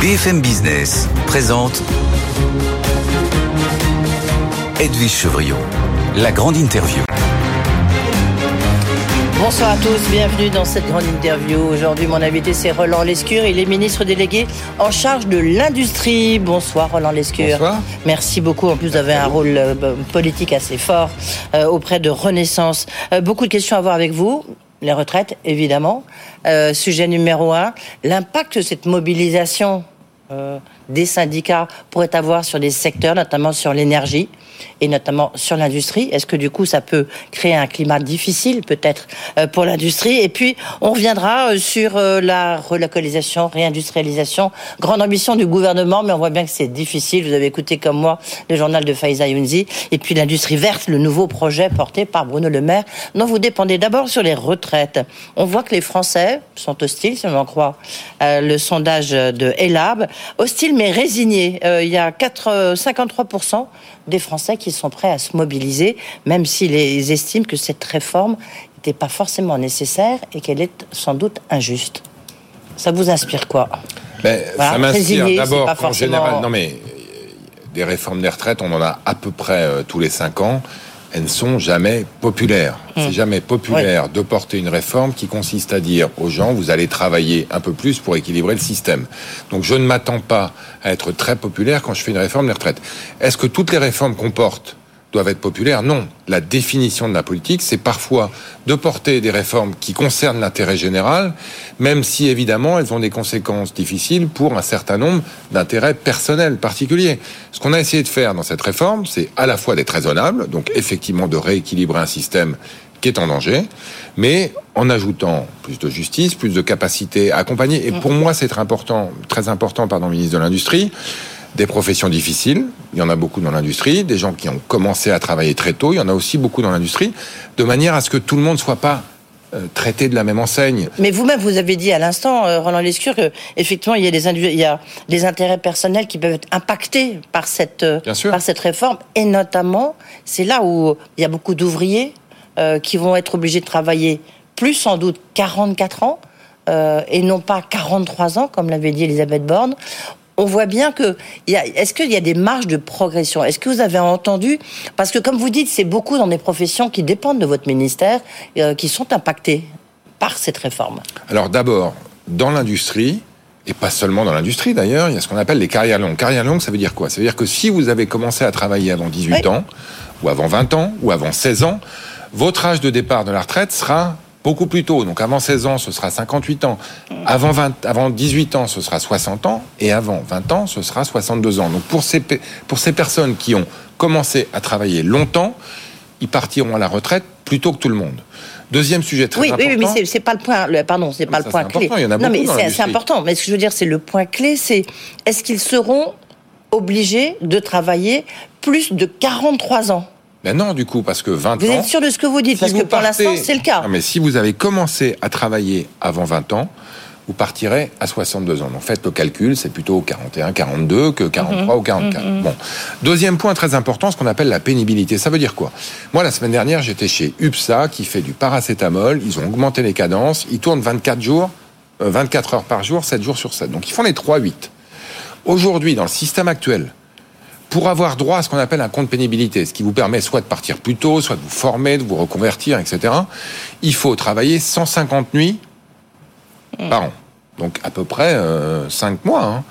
BFM Business présente Edwige Chevriot, la grande interview. Bonsoir à tous, bienvenue dans cette grande interview. Aujourd'hui, mon invité, c'est Roland Lescure. Il est ministre délégué en charge de l'industrie. Bonsoir, Roland Lescure. Bonsoir. Merci beaucoup. En plus, vous avez un rôle euh, politique assez fort euh, auprès de Renaissance. Euh, beaucoup de questions à voir avec vous. Les retraites, évidemment. Euh, sujet numéro un, l'impact de cette mobilisation euh, des syndicats pourrait avoir sur des secteurs, notamment sur l'énergie et notamment sur l'industrie Est-ce que du coup ça peut créer un climat difficile peut-être euh, pour l'industrie? Et puis on reviendra euh, sur euh, la relocalisation, réindustrialisation, grande ambition du gouvernement, mais on voit bien que c'est difficile. Vous avez écouté comme moi le journal de Faiza Younzi et puis l'industrie verte, le nouveau projet porté par Bruno Le Maire, dont vous dépendez d'abord sur les retraites. On voit que les Français sont hostiles, si on en croit le sondage de Elab, hostiles mais résignés. il y a 4, 53% des Français qui sont prêts à se mobiliser, même s'ils estiment que cette réforme n'était pas forcément nécessaire et qu'elle est sans doute injuste. Ça vous inspire quoi? Ben, Ça m'inspire d'abord qu'en général, non mais des réformes des retraites, on en a à peu près euh, tous les cinq ans elles ne sont jamais populaires. C'est hmm. jamais populaire de porter une réforme qui consiste à dire aux gens, vous allez travailler un peu plus pour équilibrer le système. Donc je ne m'attends pas à être très populaire quand je fais une réforme des retraites. Est-ce que toutes les réformes qu'on porte doivent être populaires. Non. La définition de la politique, c'est parfois de porter des réformes qui concernent l'intérêt général, même si évidemment elles ont des conséquences difficiles pour un certain nombre d'intérêts personnels particuliers. Ce qu'on a essayé de faire dans cette réforme, c'est à la fois d'être raisonnable, donc effectivement de rééquilibrer un système qui est en danger, mais en ajoutant plus de justice, plus de capacité à accompagner. Et pour moi, c'est très important, très important, pardon, ministre de l'Industrie, des professions difficiles, il y en a beaucoup dans l'industrie, des gens qui ont commencé à travailler très tôt, il y en a aussi beaucoup dans l'industrie, de manière à ce que tout le monde ne soit pas euh, traité de la même enseigne. Mais vous-même, vous avez dit à l'instant, euh, Roland Lescure, qu'effectivement, il y, a des il y a des intérêts personnels qui peuvent être impactés par cette, euh, par cette réforme. Et notamment, c'est là où il y a beaucoup d'ouvriers qui vont être obligés de travailler plus, sans doute, 44 ans. et non pas 43 ans, comme l'avait dit Elisabeth Borne on voit bien que est-ce qu'il y a des marges de progression? Est-ce que vous avez entendu? Parce que comme vous dites, c'est beaucoup dans des professions qui dépendent de votre ministère euh, qui sont impactées par cette réforme. Alors d'abord, dans l'industrie, et pas seulement dans l'industrie d'ailleurs, il y a ce qu'on appelle les carrières longues. Carrière longue, ça veut dire quoi? Ça veut dire que si vous avez commencé à travailler avant 18 ans, ou avant 20 ans, ou avant 16 ans, votre âge de départ de la retraite sera beaucoup plus tôt. Donc avant 16 ans, ce sera 58 ans. Avant, 20, avant 18 ans, ce sera 60 ans. Et avant 20 ans, ce sera 62 ans. Donc pour ces, pour ces personnes qui ont commencé à travailler longtemps, ils partiront à la retraite plus tôt que tout le monde. Deuxième sujet très oui, important. Oui, mais c'est pas le point. Le, pardon, c'est pas le point clé. Il y en a non, mais c'est important. Mais ce que je veux dire, c'est le point clé, c'est est-ce qu'ils seront obligés de travailler plus de 43 ans? Ben non, du coup, parce que 20 ans... Vous êtes sûr de ce que vous dites Parce que pour l'instant, c'est le cas. Non, mais si vous avez commencé à travailler avant 20 ans, vous partirez à 62 ans. Donc faites le calcul, c'est plutôt 41, 42 que 43 mhm. ou 44. Mhm. Bon. Deuxième point très important, ce qu'on appelle la pénibilité. Ça veut dire quoi? Moi, la semaine dernière, j'étais chez UPSA, qui fait du paracétamol. Ils ont augmenté les cadences. Ils tournent 24 jours, 24 euh, heures par jour, 7 jours sur 7. Donc ils font les 3-8. Aujourd'hui, dans le système actuel, pour avoir droit à ce qu'on appelle un compte pénibilité, ce qui vous permet soit de partir plus tôt, soit de vous former, de vous reconvertir, etc., il faut travailler 150 nuits par an. Donc à peu près euh, 5 mois. Hein.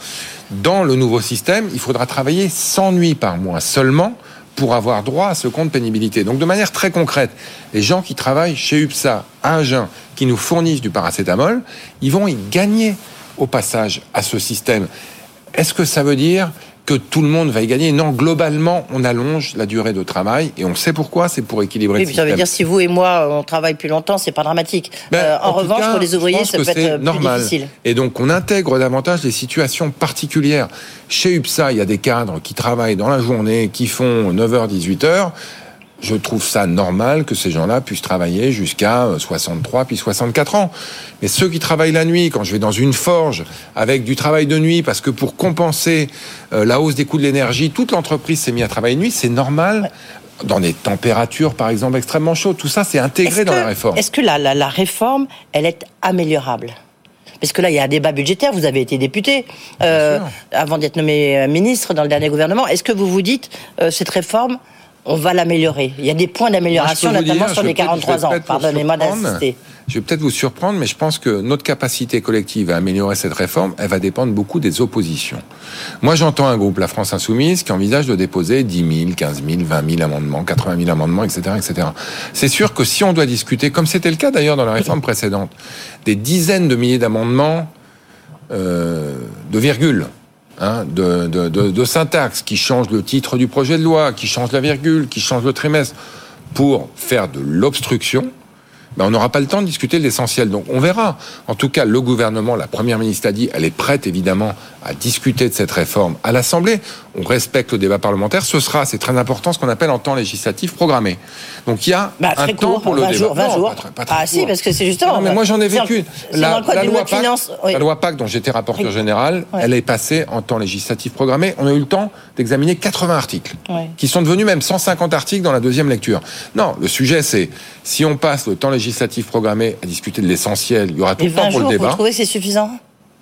Dans le nouveau système, il faudra travailler 100 nuits par mois seulement pour avoir droit à ce compte pénibilité. Donc de manière très concrète, les gens qui travaillent chez UPSA, à Agen, qui nous fournissent du paracétamol, ils vont y gagner au passage à ce système. Est-ce que ça veut dire que tout le monde va y gagner. Non, globalement, on allonge la durée de travail et on sait pourquoi, c'est pour équilibrer oui, le système. Ça veut dire si vous et moi on travaille plus longtemps, c'est pas dramatique. Ben, euh, en, revanche, pour les ouvriers, ça peut être normal. plus difficile. Et donc, on intègre davantage les situations particulières. Chez UPSA, il y a des cadres qui travaillent dans la journée, qui font 9h, 18h je trouve ça normal que ces gens-là puissent travailler jusqu'à 63 euh, puis 64 ans. Mais ceux qui travaillent la nuit, quand je vais dans une forge avec du travail de nuit, parce que pour compenser euh, la hausse des coûts de l'énergie, toute l'entreprise s'est mise à travailler de nuit, c'est normal. Dans des températures, par exemple, extrêmement chaudes, tout ça, c'est intégré dans la réforme. Est-ce que la, la réforme, elle est améliorable? Parce que là, il y a un débat budgétaire. Vous avez été député euh, avant d'être nommé ministre dans le dernier gouvernement. Est-ce que vous vous dites euh, cette réforme on va l'améliorer. Il y a des points d'amélioration, notamment sur les 43 ans. Pardonnez-moi d'insister. Je vais peut-être vous surprendre, mais je pense que notre capacité collective à améliorer cette réforme, elle va dépendre beaucoup des oppositions. Moi, j'entends un groupe, la France Insoumise, qui envisage de déposer 10 000, 15 000, 20 000 amendements, 80 000 amendements, etc., etc. C'est sûr que si on doit discuter, comme c'était le cas d'ailleurs dans la réforme précédente, des dizaines de milliers d'amendements euh, de virgule, Hein, de, syntaxe, qui change le titre du projet de loi, qui change la virgule, qui change le trimestre, pour faire de l'obstruction, ben on n'aura pas le temps de discuter de l'essentiel. Donc on verra. En tout cas, le gouvernement, la première ministre a dit, elle est prête évidemment à discuter de cette réforme à l'Assemblée. On respecte le débat parlementaire. Ce sera, c'est très important, ce qu'on appelle en temps législatif programmé. Donc il y a bah, un temps pour le 20 débat. Jours, 20 jours. Pas, pas ah si, parce que c'est justement. Non, mais moi j'en ai vécu. La, la, loi Pacte, finance, oui. la loi PAC, dont j'étais rapporteur oui. général, oui. elle est passée en temps législatif programmé. On a eu le temps d'examiner 80 articles, qui sont devenus même 150 articles dans la deuxième lecture. Non, le sujet c'est si on passe le temps législatif programmé à discuter de l'essentiel, il y aura tout le temps pour jours, le débat. Vous trouvez c'est suffisant?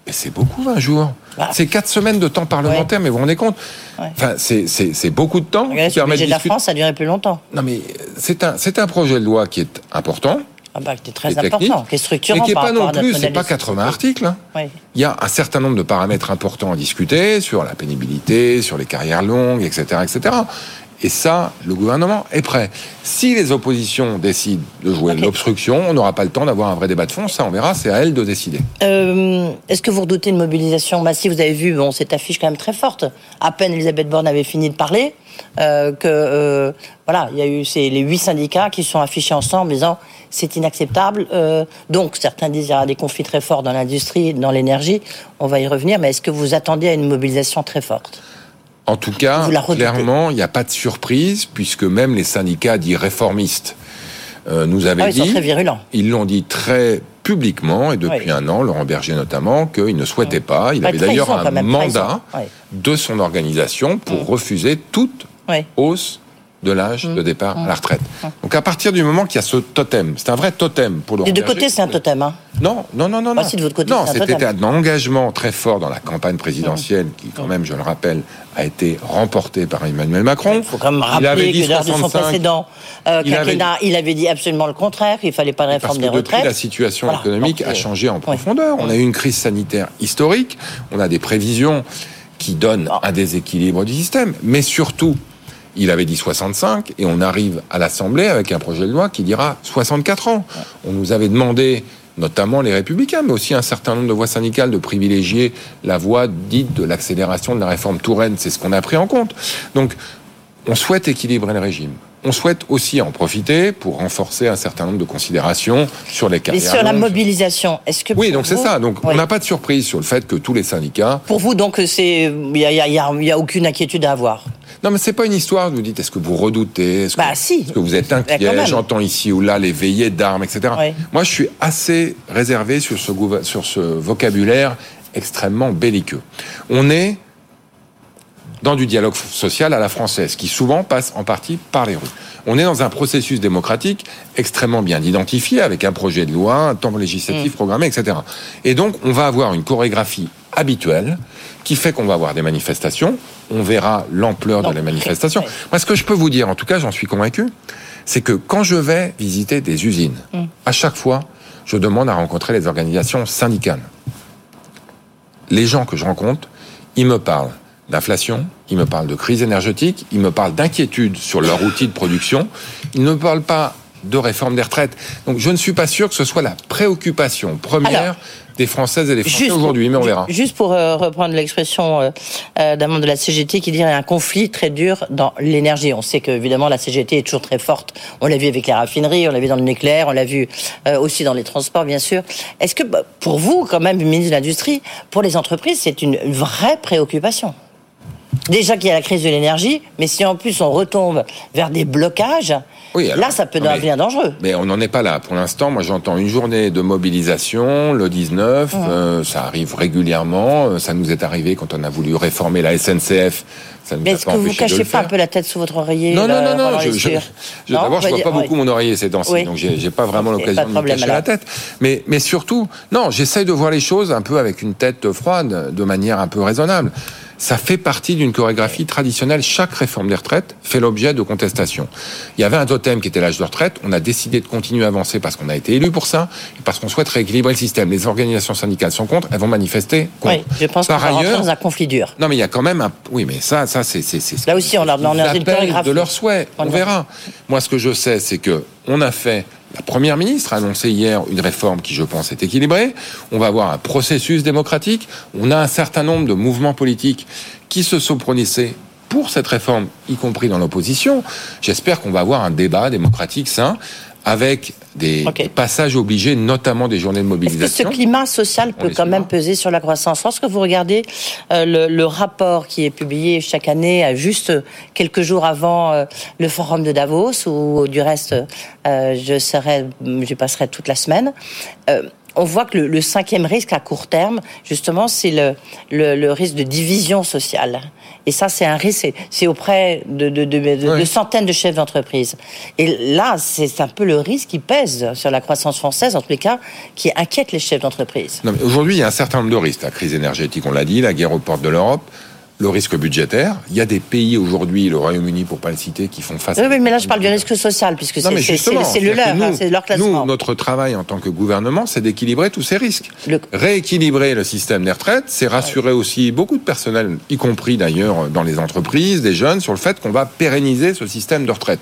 Et c'est beaucoup, 20 jours. Bah. C'est 4 semaines de temps parlementaire, ouais. mais vous vous rendez compte ouais. Enfin, c'est beaucoup de temps. Regardez, sur le budget de la France, ça a duré plus longtemps. Non, mais c'est un, un projet de loi qui est important. Ah bah, qui est très qui important, qui est structurant. Et qui n'est pas non plus, c'est pas 80 articles. Hein. Oui. Il y a un certain nombre de paramètres importants à discuter sur la pénibilité, sur les carrières longues, etc., etc. Et ça, le gouvernement est prêt. Si les oppositions décident de jouer okay. l'obstruction, on n'aura pas le temps d'avoir un vrai débat de fond. Ça, on verra. C'est à elles de décider. Euh, Est-ce que vous redoutez une mobilisation massive? Vous avez vu, bon, cette affiche quand même très forte. À peine Elisabeth Borne avait fini de parler, euh, que euh, voilà, il y a eu ces, les huit syndicats qui sont affichés ensemble, disant c'est inacceptable. Donc certains disent qu'il y aura des conflits très forts dans l'industrie, dans l'énergie. On va y revenir. Mais est-ce que vous attendez à une mobilisation très forte? En tout cas, clairement, il n'y a pas de surprise, puisque même les syndicats dits réformistes euh, nous avaient ah, ils dit... Ils l'ont dit très publiquement, et depuis oui. un an, Laurent Berger notamment, qu'il ne souhaitait pas. Il pas avait d'ailleurs un mandat de son organisation pour mmh. refuser toute hausse de l'âge mmh. de départ mmh. à la retraite. Donc à partir du moment qu'il y a ce totem, c'est un vrai totem pour le Des deux côtés, c'est un totem. Hein. Non, non, non, non. Ah, si de votre côté, non, c'était un, un engagement très fort dans la campagne présidentielle mmh. qui, quand même, je le rappelle, a été remporté par Emmanuel Macron. Il faut quand même rappeler que lors de son précédent euh, il quinquennat, avait... il avait dit absolument le contraire, qu'il fallait pas de réforme Parce des retraites. Depuis, la situation voilà. économique Donc, a changé en profondeur. Oui. On a eu une crise sanitaire historique. On a des prévisions qui donnent un déséquilibre du système, mais surtout il avait dit 65 et on arrive à l'Assemblée avec un projet de loi qui dira 64 ans. On nous avait demandé notamment les républicains, mais aussi un certain nombre de voix syndicales, de privilégier la voie dite de l'accélération de la réforme Touraine. C'est ce qu'on a pris en compte. Donc, on souhaite équilibrer le régime. On souhaite aussi en profiter pour renforcer un certain nombre de considérations sur les carrières. Mais sur la mobilisation, est-ce que oui, donc c'est ça. Donc oui. on n'a pas de surprise sur le fait que tous les syndicats. Pour vous, donc c'est il y a, y, a, y a aucune inquiétude à avoir. Non, mais c'est pas une histoire. Vous dites, est-ce que vous redoutez Est-ce que, bah, si. est que, vous êtes inquiet J'entends ici ou là les veillées d'armes, etc. Oui. Moi, je suis assez réservé sur ce, sur ce vocabulaire extrêmement belliqueux. On est dans du dialogue social à la française, qui souvent passe en partie par les rues. On est dans un processus démocratique extrêmement bien identifié, avec un projet de loi, un temps législatif mmh. programmé, etc. Et donc, on va avoir une chorégraphie habituelle qui fait qu'on va avoir des manifestations. On verra l'ampleur de les manifestations. Oui. Moi, ce que je peux vous dire, en tout cas, j'en suis convaincu, c'est que quand je vais visiter des usines, mmh. à chaque fois, je demande à rencontrer les organisations syndicales. Les gens que je rencontre, ils me parlent d'inflation, ils me parlent de crise énergétique, ils me parlent d'inquiétude sur leur outil de production, ils ne me parlent pas de réforme des retraites. Donc je ne suis pas sûr que ce soit la préoccupation première Alors, des Françaises et des Français aujourd'hui, mais on verra. Juste pour euh, reprendre l'expression euh, euh, d'un membre de la CGT qui dit qu'il y a un conflit très dur dans l'énergie. On sait que évidemment la CGT est toujours très forte. On l'a vu avec les raffineries, on l'a vu dans le nucléaire, on l'a vu aussi dans les transports, bien sûr. Est-ce que bah, pour vous, quand même, ministre de l'Industrie, pour les entreprises, c'est une vraie préoccupation? Déjà qu'il y a la crise de l'énergie, mais si en plus on retombe vers des blocages, Oui, alors, là, ça peut devenir dangereux. Mais on n'en est pas là. Pour l'instant, moi j'entends une journée de mobilisation, le 19, euh, ça arrive régulièrement. Euh, Ça nous est arrivé quand on a voulu réformer la SNCF. Ça nous Mais est-ce que vous de cachez pas un peu la tête sous votre oreiller Non, non, là, non, non. Je, je, je- D'abord, je va vois pas beaucoup mon oreiller ces temps-ci, Oui. donc j'ai j'ai pas vraiment l'occasion de de me cacher la tête. Mais, mais surtout, non, j'essaye de voir les choses un peu avec une tête froide, de manière un peu raisonnable. Ça fait partie d'une chorégraphie traditionnelle. Chaque réforme des retraites fait l'objet de contestations. Il y avait un totem qui était l'âge de retraite. On a décidé de continuer à avancer parce qu'on a été élu pour ça et parce qu'on souhaite rééquilibrer le système. Les organisations syndicales sont contre. Elles vont manifester contre. Oui, je pense Par ailleurs, dans un conflit dur. non, mais il y a quand même un. Oui, mais ça, ça, c'est. Là aussi, on est dans une chorégraphie. de leur souhait. On On verra. Moi, ce que je sais, c'est que on a fait. La première ministre a annoncé hier une réforme qui, je pense, est équilibrée. On va avoir un processus démocratique. On a un certain nombre de mouvements politiques qui se sont prononcés pour cette réforme, y compris dans l'opposition. J'espère qu'on va avoir un débat démocratique sain avec des, passages obligés, notamment des journées de Est-ce que ce mobilisation. climat social peut quand même peser sur la croissance? Lorsque vous regardez euh, le, le rapport qui est publié chaque année, euh, juste quelques jours avant euh, le forum de Davos, où du reste euh, je serai, je passerai toute la semaine. On voit que le, le cinquième risque à court terme, justement, c'est le, le, le risque de division sociale. Et ça, c'est un risque, c'est- auprès de, de, centaines de chefs d'entreprise. Et là, c'est un peu le risque qui pèse sur la croissance française, en tous les cas, qui inquiète les chefs d'entreprise. Aujourd'hui, il y a un certain nombre de risques. La crise énergétique, on l'a dit, la guerre aux portes de l'Europe, le risque budgétaire. Il y a des pays aujourd'hui, le Royaume-Uni pour pas le citer, qui font face. Oui, à oui, mais là, je parle du risque social, puisque c'est le leur, hein, nous- c'est leur classement. Nous, notre travail en tant que gouvernement, c'est d'équilibrer tous ces risques. Le- Rééquilibrer le système des retraites, c'est rassurer aussi beaucoup de personnel, y compris d'ailleurs dans les entreprises, des jeunes, sur le fait qu'on va pérenniser ce système de retraite.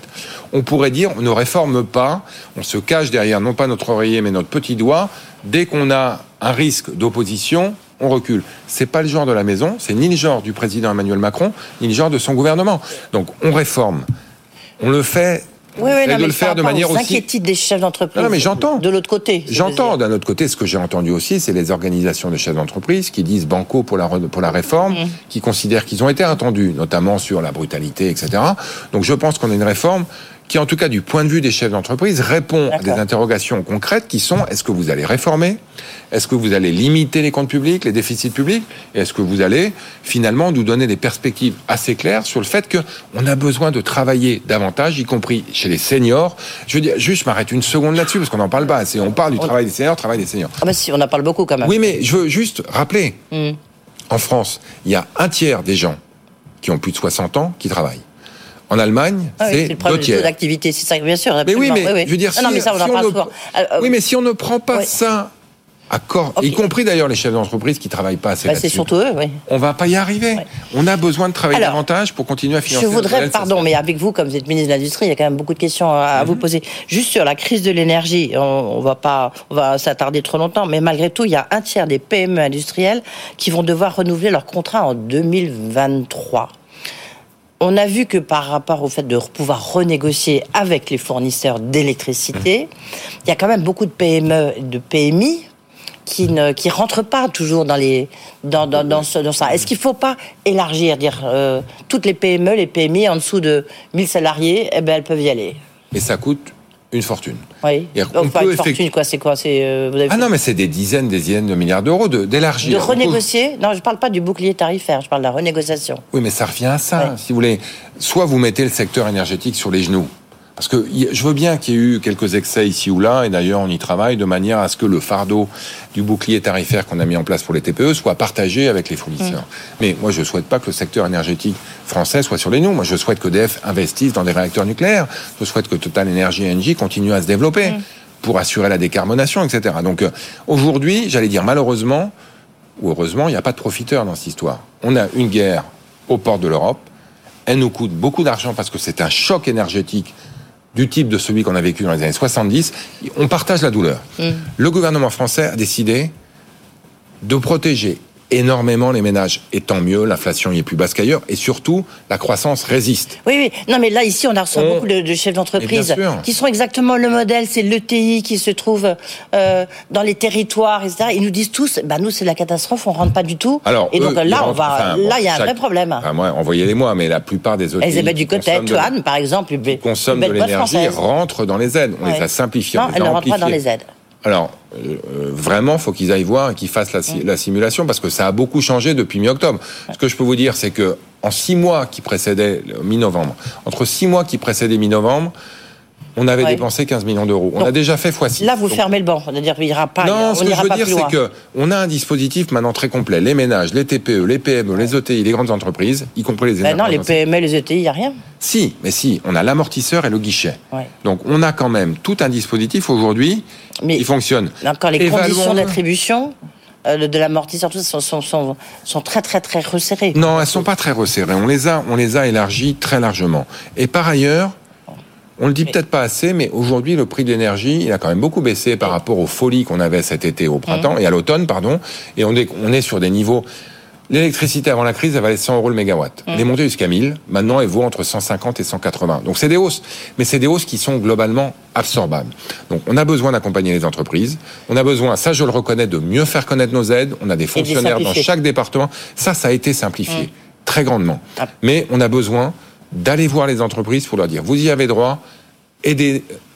On pourrait dire, on ne réforme pas, on se cache derrière non pas notre oreiller, mais notre petit doigt. Dès qu'on a un risque d'opposition, on recule. C'est pas le genre de la maison, c'est ni le genre du président Emmanuel Macron, ni le genre de son gouvernement. Donc on réforme. On le fait. Oui, oui, non, de mais le faire de manière aussi des chefs d'entreprise. Non, non, mais j'entends. De l'autre côté. J'entends d'un autre côté ce que j'ai entendu aussi, c'est les organisations de chefs d'entreprise qui disent banco pour la re- pour la réforme, Mm. qui considèrent qu'ils ont été attendus, notamment sur la brutalité, etc. Donc je pense qu'on a une réforme qui, en tout cas du point de vue des chefs d'entreprise, répond à des interrogations concrètes qui sont est-ce que vous allez réformer, est-ce que vous allez limiter les comptes publics, les déficits publics, et est-ce que vous allez finalement nous donner des perspectives assez claires sur le fait que on a besoin de travailler davantage, y compris chez les seniors? Je veux dire, juste, je m'arrête une seconde là-dessus parce qu'on n'en parle pas assez. On parle du travail des seniors, travail des seniors. Ah, bah si, on en parle beaucoup quand même. Oui, mais je veux juste rappeler, Mm. en France, il y a un tiers des gens qui ont plus de 60 ans qui travaillent. En Allemagne, Ah oui, c'est le problème tiers. d'activité, c'est ça, bien sûr. Mais oui, mais je veux dire, Non, non, si, mais ça, on en si parle ne, souvent. Euh, oui, mais si on ne prend pas ça à corps, y compris d'ailleurs les chefs d'entreprise qui travaillent pas assez bah, c'est surtout eux, oui. on va pas y arriver. Ouais. On a besoin de travailler Alors, davantage pour continuer à financer. Je voudrais, pardon, mais avec vous, comme vous êtes ministre de l'Industrie, il y a quand même beaucoup de questions à, Mhm. vous poser. Juste sur la crise de l'énergie, on, on va pas, on va s'attarder trop longtemps, mais malgré tout, il y a un tiers des PME industrielles qui vont devoir renouveler leur contrat en 2023. On a vu que par rapport au fait de pouvoir renégocier avec les fournisseurs d'électricité, il y a quand même beaucoup de PME, de PMI qui ne qui rentrent pas toujours dans les dans dans, ce- dans ça. Est-ce qu'il faut pas élargir, dire euh, toutes les PME, les PMI en dessous de 1000 salariés, eh ben elles peuvent y aller. Et ça coûte une fortune. Oui. On peut une fortune quoi, c'est quoi C'est euh, vous avez Ah non, mais c'est des dizaines, des dizaines de milliards d'euros de- de d'élargir. Donc, renégocier Non, je parle pas du bouclier tarifaire, je parle de la renégociation. Oui, mais ça revient à ça, si vous voulez. Soit vous mettez le secteur énergétique sur les genoux. Parce que je veux bien qu'il y ait eu quelques excès ici ou là, et d'ailleurs on y travaille de manière à ce que le fardeau du bouclier tarifaire qu'on a mis en place pour les TPE soit partagé avec les fournisseurs. Mais moi je souhaite pas que le secteur énergétique français soit sur les genoux. Moi je souhaite que DF investisse dans des réacteurs nucléaires. Je souhaite que Total Energy Engie continue à se développer pour assurer la décarbonation, etc. Donc euh, aujourd'hui, j'allais dire malheureusement, ou heureusement, il n'y a pas de profiteurs dans cette histoire. On a une guerre aux portes de l'Europe. Elle nous coûte beaucoup d'argent parce que c'est un choc énergétique du type de celui qu'on a vécu dans les années 70. On partage la douleur. Le gouvernement français a décidé de protéger énormément les ménages. Et tant mieux, l'inflation y est plus basse qu'ailleurs. Et surtout, la croissance résiste. Oui, oui. Non, mais là, ici, on a reçu beaucoup de, chefs d'entreprise qui sont exactement le modèle. C'est l'ETI qui se trouve euh, dans les territoires, etc. Ils nous disent tous, bah, nous, c'est la catastrophe, on rentre pas du tout. Alors, et donc là, on va, là, il y a un vrai problème. Enfin, moi, envoyez-les-moi, mais la plupart des ETI. Elisabeth Ducotet, Toine, par exemple, consomment de l'énergie, rentrent dans les aides. On les a simplifiées. Non, elles ne rentrent pas dans les aides. Alors, euh, vraiment, faut qu'ils aillent voir et qu'ils fassent la, simulation parce que ça a beaucoup changé depuis mi-octobre. Ce que je peux vous dire, c'est que en six mois qui précédaient mi-novembre, entre six mois qui précédaient mi-novembre, on avait dépensé 15 millions d'euros. On a déjà fait x6. Là, vous fermez le banc. C'est-à-dire qu'il n'y aura pas. Non, ce que je veux dire, c'est que on a un dispositif maintenant très complet. Les ménages, les TPE, les PME, les ETI, les grandes entreprises, y compris les ben Non, les PME, les ETI, il n'y a rien. Si, mais si, on a l'amortisseur et le guichet. Donc, on a quand même tout un dispositif aujourd'hui qui fonctionne. Encore les conditions d'attribution euh, de l'amortisseur, tout ça, sont, sont, sont, très très très resserrées. Non, elles sont pas très resserrées. On les a, on les a élargies très largement. Et par ailleurs, on le dit peut-être pas assez, mais aujourd'hui, le prix de l'énergie, il a quand même beaucoup baissé par rapport aux folies qu'on avait cet été au printemps mmh. et à l'automne, pardon. Et on est, on est sur des niveaux. L'électricité avant la crise, elle valait 100 euros le mégawatt. Elle est montée jusqu'à 1000. Maintenant, elle vaut entre 150 et 180. Donc, c'est des hausses. Mais c'est des hausses qui sont globalement absorbables. Donc, on a besoin d'accompagner les entreprises. On a besoin, ça, je le reconnais, de mieux faire connaître nos aides. On a des fonctionnaires dans chaque département. Ça, ça a été simplifié. Mmh. Très grandement. Ah. Mais on a besoin d'aller voir les entreprises pour leur dire vous y avez droit,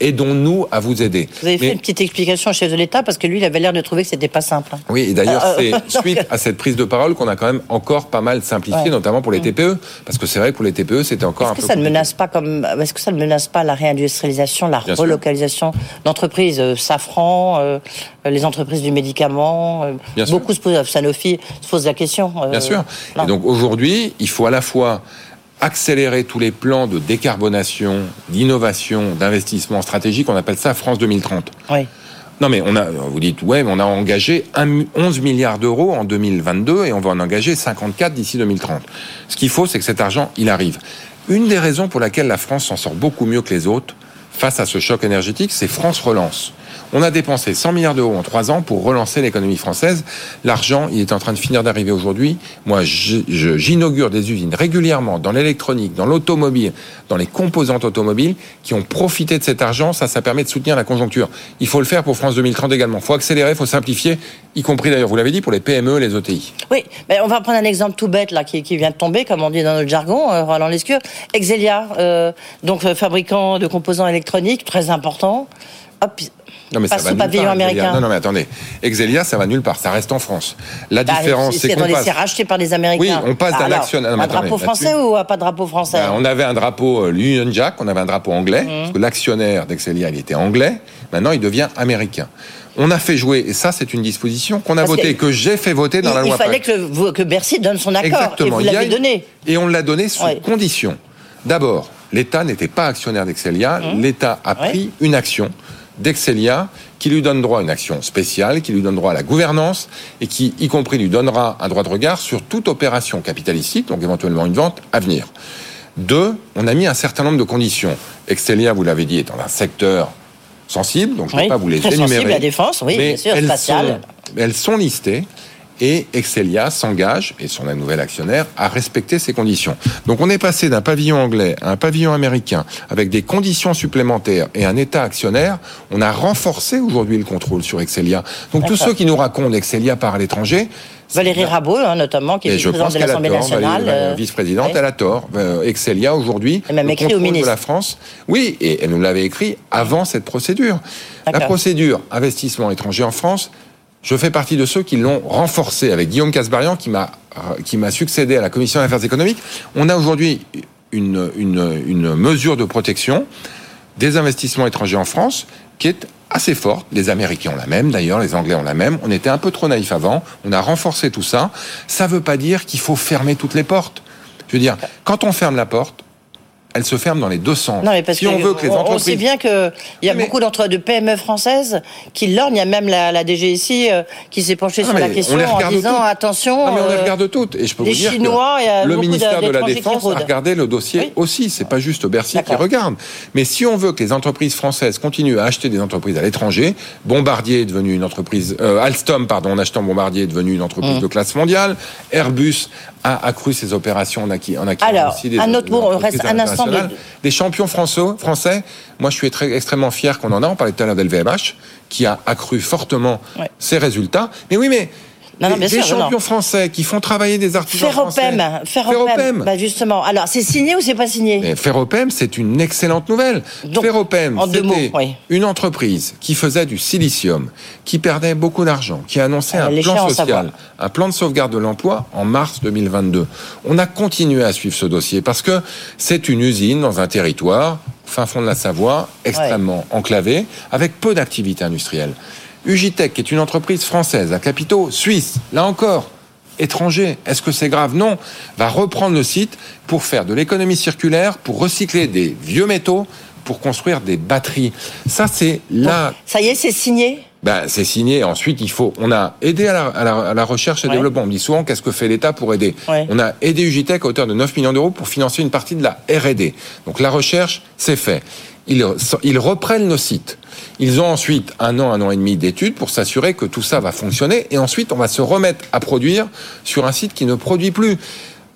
aidons-nous à vous aider. Vous avez fait une petite explication au chef de l'État parce que lui, il avait l'air de trouver que c'était pas simple. Oui, et d'ailleurs, euh, euh, c'est suite à cette prise de parole qu'on a quand même encore pas mal simplifié, notamment pour les. TPE, parce que c'est vrai que pour les TPE, c'était encore un que peu. Ça ne menace pas comme, est-ce que ça ne menace pas la réindustrialisation, la relocalisation d'entreprises, euh, Safran, les entreprises du médicament, beaucoup se posent, Sanofi se pose la question. Bien sûr. Et donc aujourd'hui, il faut à la fois accélérer tous les plans de décarbonation, d'innovation, d'investissement stratégique. On appelle ça France 2030. Oui. Non, mais on a, vous dites, ouais, mais on a engagé 11 milliards d'euros en 2022 et on va en engager 54 d'ici 2030. Ce qu'il faut, c'est que cet argent, il arrive. Une des raisons pour laquelle la France s'en sort beaucoup mieux que les autres face à ce choc énergétique, c'est France Relance. On a dépensé 100 milliards d'euros en trois ans pour relancer l'économie française. L'argent, il est en train de finir d'arriver aujourd'hui. Moi, j'inaugure des usines régulièrement dans l'électronique, dans l'automobile, dans les composantes automobiles qui ont profité de cet argent. Ça, ça permet de soutenir la conjoncture. Il faut le faire pour France 2030 également. Il faut accélérer, il faut simplifier, y compris d'ailleurs, vous l'avez dit, pour les PME, les ETI. Oui, mais on va prendre un exemple tout bête là qui, vient de tomber, comme on dit dans notre jargon, euh, Roland Lescure. Exelia, euh, donc euh, fabricant de composants électroniques, très important. Hop, non, mais ça va nulle part, américain. Non, non, mais attendez. Exelia, ça va nulle part. Ça reste en France. La bah, différence, c'est qu'on passe... C'est racheté par des Américains. Oui, on passe d'un actionnaire... Un drapeau français ou pas de drapeau français bah, On avait un drapeau euh, Union Jack, on avait un drapeau anglais, mmh. parce que l'actionnaire d'Exelia, il était anglais. Maintenant, il devient américain. On a fait jouer, et ça c'est une disposition qu'on a votée, que, j'ai fait voter dans la loi. Il fallait que, que, Bercy donne son accord, Exactement. et vous l'avez donné. Et on l'a donné sous condition. D'abord, l'État n'était pas actionnaire d'Exelia, mmh. l'État a pris une action d'Excelia qui lui donne droit à une action spéciale, qui lui donne droit à la gouvernance et qui, y compris, lui donnera un droit de regard sur toute opération capitalistique, donc éventuellement une vente à venir. Deux, on a mis un certain nombre de conditions. Excelia, vous l'avez dit, est dans un secteur sensible, donc je ne vais pas vous les énumérer. Sensible, la défense, oui, bien sûr, spatiale. elles sont listées et Excelia s'engage, et son nouvel actionnaire, à respecter ces conditions. Donc on est passé d'un pavillon anglais à un pavillon américain avec des conditions supplémentaires et un État actionnaire. On a renforcé aujourd'hui le contrôle sur Excelia. Donc tous ceux qui nous racontent Excelia par l'étranger, Valérie Rabault, hein, notamment, qui est vice-présidente de l'Assemblée nationale. Euh, vice-présidente, elle a tort. Euh, Excelia, aujourd'hui, le écrit au ministre. de la France. Oui, et elle nous l'avait écrit avant cette procédure. La procédure investissement étranger en France, je fais partie de ceux qui l'ont renforcé avec Guillaume Casbarian qui m'a qui m'a succédé à la commission des affaires économiques. On a aujourd'hui une, une, une mesure de protection des investissements étrangers en France qui est assez forte. Les Américains ont la même, d'ailleurs, les Anglais ont la même. On était un peu trop naïf avant. On a renforcé tout ça. Ça ne veut pas dire qu'il faut fermer toutes les portes. Je veux dire, quand on ferme la porte, elle se ferme dans les deux sens. Non, mais parce si que on veut que les entreprises... on sait bien qu'il y a Mais- beaucoup d'entre de PME françaises qui lorgnent. Il y a même la, la DGSI euh, qui s'est penchée Ah, sur la on question en disant toutes. attention. Non, mais on les euh, regarde toutes. Et je peux vous dire Chinois, que le ministère de la Défense a regardé le dossier Oui. aussi. C'est pas juste Bercy qui regarde. Mais si on veut que les entreprises françaises continuent à acheter des entreprises à l'étranger, Bombardier est devenu une entreprise, euh, Alstom, pardon, en achetant Bombardier est devenu une entreprise Mmh. de classe mondiale. Airbus a accru ses opérations en acquis, en acquérant Alors, aussi des un autre des mot, on reste un instant Des champions français, français. Moi, je suis très, extrêmement fier qu'on en a. On parlait tout à l'heure d'LVMH, qui a accru fortement Ouais. ses résultats. Mais oui, mais Non, non, des, bien des sûr, non. champions français qui font travailler des artisans français. Ferropem, Ferropem. Bah justement. Alors, c'est signé ou c'est pas signé Mais Ferropem, c'est une excellente nouvelle. Donc, Ferropem, en deux c'était mots, oui. une entreprise qui faisait du silicium, qui perdait beaucoup d'argent, qui a annoncé Euh, un plan social, un plan de sauvegarde de l'emploi en mars 2022. On a continué à suivre ce dossier parce que c'est une usine dans un territoire, fin fond de la Savoie, extrêmement enclavé, avec peu d'activité industrielle. Ugitech, qui est une entreprise française à capitaux suisses, là encore, étranger. Est-ce que c'est grave? Non. Va reprendre le site pour faire de l'économie circulaire, pour recycler des vieux métaux, pour construire des batteries. Ça, c'est là. Ça y est, c'est signé? Ben, c'est signé. Ensuite, il faut. On a aidé à la, à la- à la recherche et Ouais. développement. On me dit souvent qu'est-ce que fait l'État pour aider? Ouais. On a aidé Ugitech à hauteur de 9 millions d'euros pour financer une partie de la R&D. Donc la recherche, c'est fait. Ils, ils reprennent nos sites. Ils ont ensuite un an, un an et demi d'études pour s'assurer que tout ça va fonctionner. Et ensuite, on va se remettre à produire sur un site qui ne produit plus.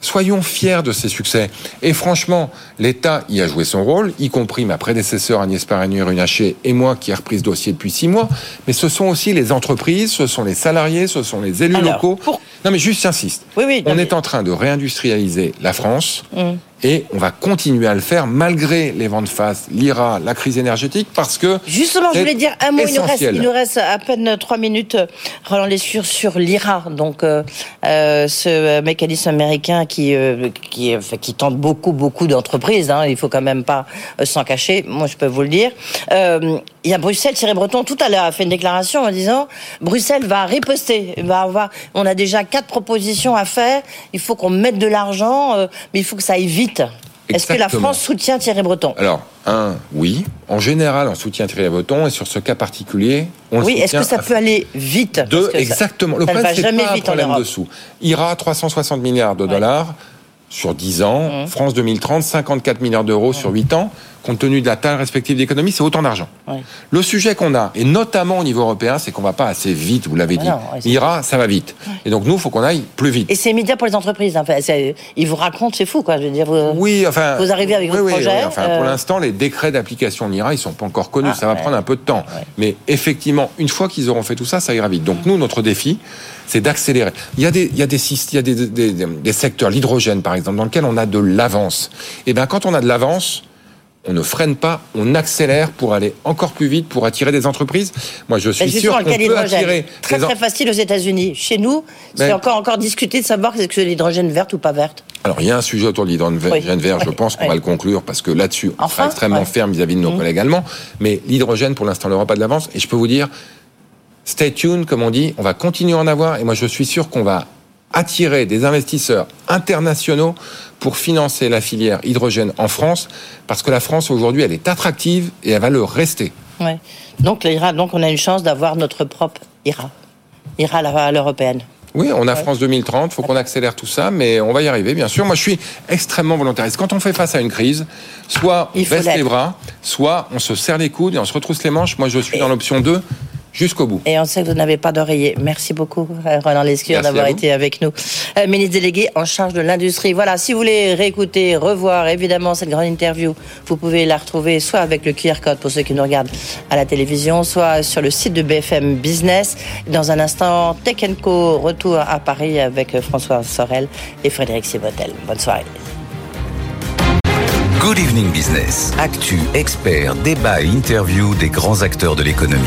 Soyons fiers de ces succès. Et franchement, l'État y a joué son rôle, y compris ma prédécesseur Agnès Pannier-Runacher et moi qui a repris ce dossier depuis six mois. Mais ce sont aussi les entreprises, ce sont les salariés, ce sont les élus Alors, locaux. pour- Non mais juste j'insiste. Oui, oui, non, on mais- est en train de réindustrialiser la France. Hum. Et on va continuer à le faire malgré les vents de face, l'IRA, la crise énergétique, parce que Justement, je voulais dire un mot. Il nous, reste, il nous reste à peine trois minutes. euh, Roland Lescure sur l'IRA, donc euh, euh, ce mécanisme américain qui euh, qui, qui tente beaucoup beaucoup d'entreprises. Hein, il faut quand même pas s'en cacher. Moi, je peux vous le dire. Il y a Bruxelles, Thierry Breton tout à l'heure a fait une déclaration en disant Bruxelles va riposter, va avoir. On a déjà quatre propositions à faire. Il faut qu'on mette de l'argent, euh, mais il faut que ça aille vite. Est-ce que la. France soutient Thierry Breton? Alors, un, oui. En général, on soutient Thierry Breton, et sur ce cas particulier, on le Oui, est-ce soutient que ça à peut aller vite? Deux, ça- exactement. le problème, c'est jamais pas un vite en problème Europe. dessous. IRA, 360 milliards de dollars sur 10 ans. Mmh. France 2030, 54 milliards d'euros sur 8 ans. Compte tenu de la taille respective d'économie, c'est autant d'argent. Le sujet qu'on a, et notamment au niveau européen, c'est qu'on va pas assez vite, vous l'avez Ah dit. non, ouais, c'est- IRA, ça va vite. Et donc, nous, il faut qu'on aille plus vite. Et c'est immédiat pour les entreprises. Enfin, c'est- ils vous racontent, c'est fou, quoi. Je veux dire, vous- Oui, enfin. Vous arrivez avec oui, votre oui, projet, oui, enfin, euh, pour l'instant, les décrets d'application de l'IRA, ils sont pas encore connus. Ah, ça va ouais. prendre un peu de temps. Mais effectivement, une fois qu'ils auront fait tout ça, ça ira vite. Donc nous, notre défi, c'est d'accélérer. Il y a des, il y a des, il y a des, des, des- des secteurs, l'hydrogène par exemple, dans lequel on a de l'avance. Et bien, quand on a de l'avance, on ne freine pas, on accélère pour aller encore plus vite, pour attirer des entreprises. Moi, je suis sûr qu'on peut attirer très des très facile aux États-Unis. Chez nous, c'est encore encore discuté de savoir est-ce que c'est l'hydrogène verte ou pas verte. Alors, il y a un sujet autour de l'hydrogène Oui. vert, je pense qu'on Oui. va le conclure parce que là-dessus, on Enfin, sera extrêmement ferme vis-à-vis de nos Mhm. collègues allemands. Mais l'hydrogène, pour l'instant, l'Europe a de l'avance. Et je peux vous dire, stay tuned, comme on dit, on va continuer à en avoir. Et moi, je suis sûr qu'on va attirer des investisseurs internationaux pour financer la filière hydrogène en France, parce que la France, aujourd'hui, elle est attractive et elle va le rester. Ouais. Donc, l'IRA, donc, on a une chance d'avoir notre propre IRA. IRA à l'européenne. Oui, on a France 2030, faut qu'on accélère tout ça, mais on va y arriver, bien sûr. Moi, je suis extrêmement volontariste. Quand on fait face à une crise, soit on Il baisse les bras, soit on se serre les coudes et on se retrousse les manches. Moi, je suis dans l'option 2 jusqu'au bout. Et on sait que vous n'avez pas d'oreiller. Merci beaucoup, euh, Roland Lescure, d'avoir été avec nous. Euh, ministre délégué en charge de l'industrie. Voilà, si vous voulez réécouter, revoir évidemment cette grande interview, vous pouvez la retrouver soit avec le QR code pour ceux qui nous regardent à la télévision, soit sur le site de BFM Business. Dans un instant, Tech Co, retour à Paris avec François Sorel et Frédéric Sibotel. Bonne soirée. Good Evening Business. Actu, experts, débat et interview des grands acteurs de l'économie.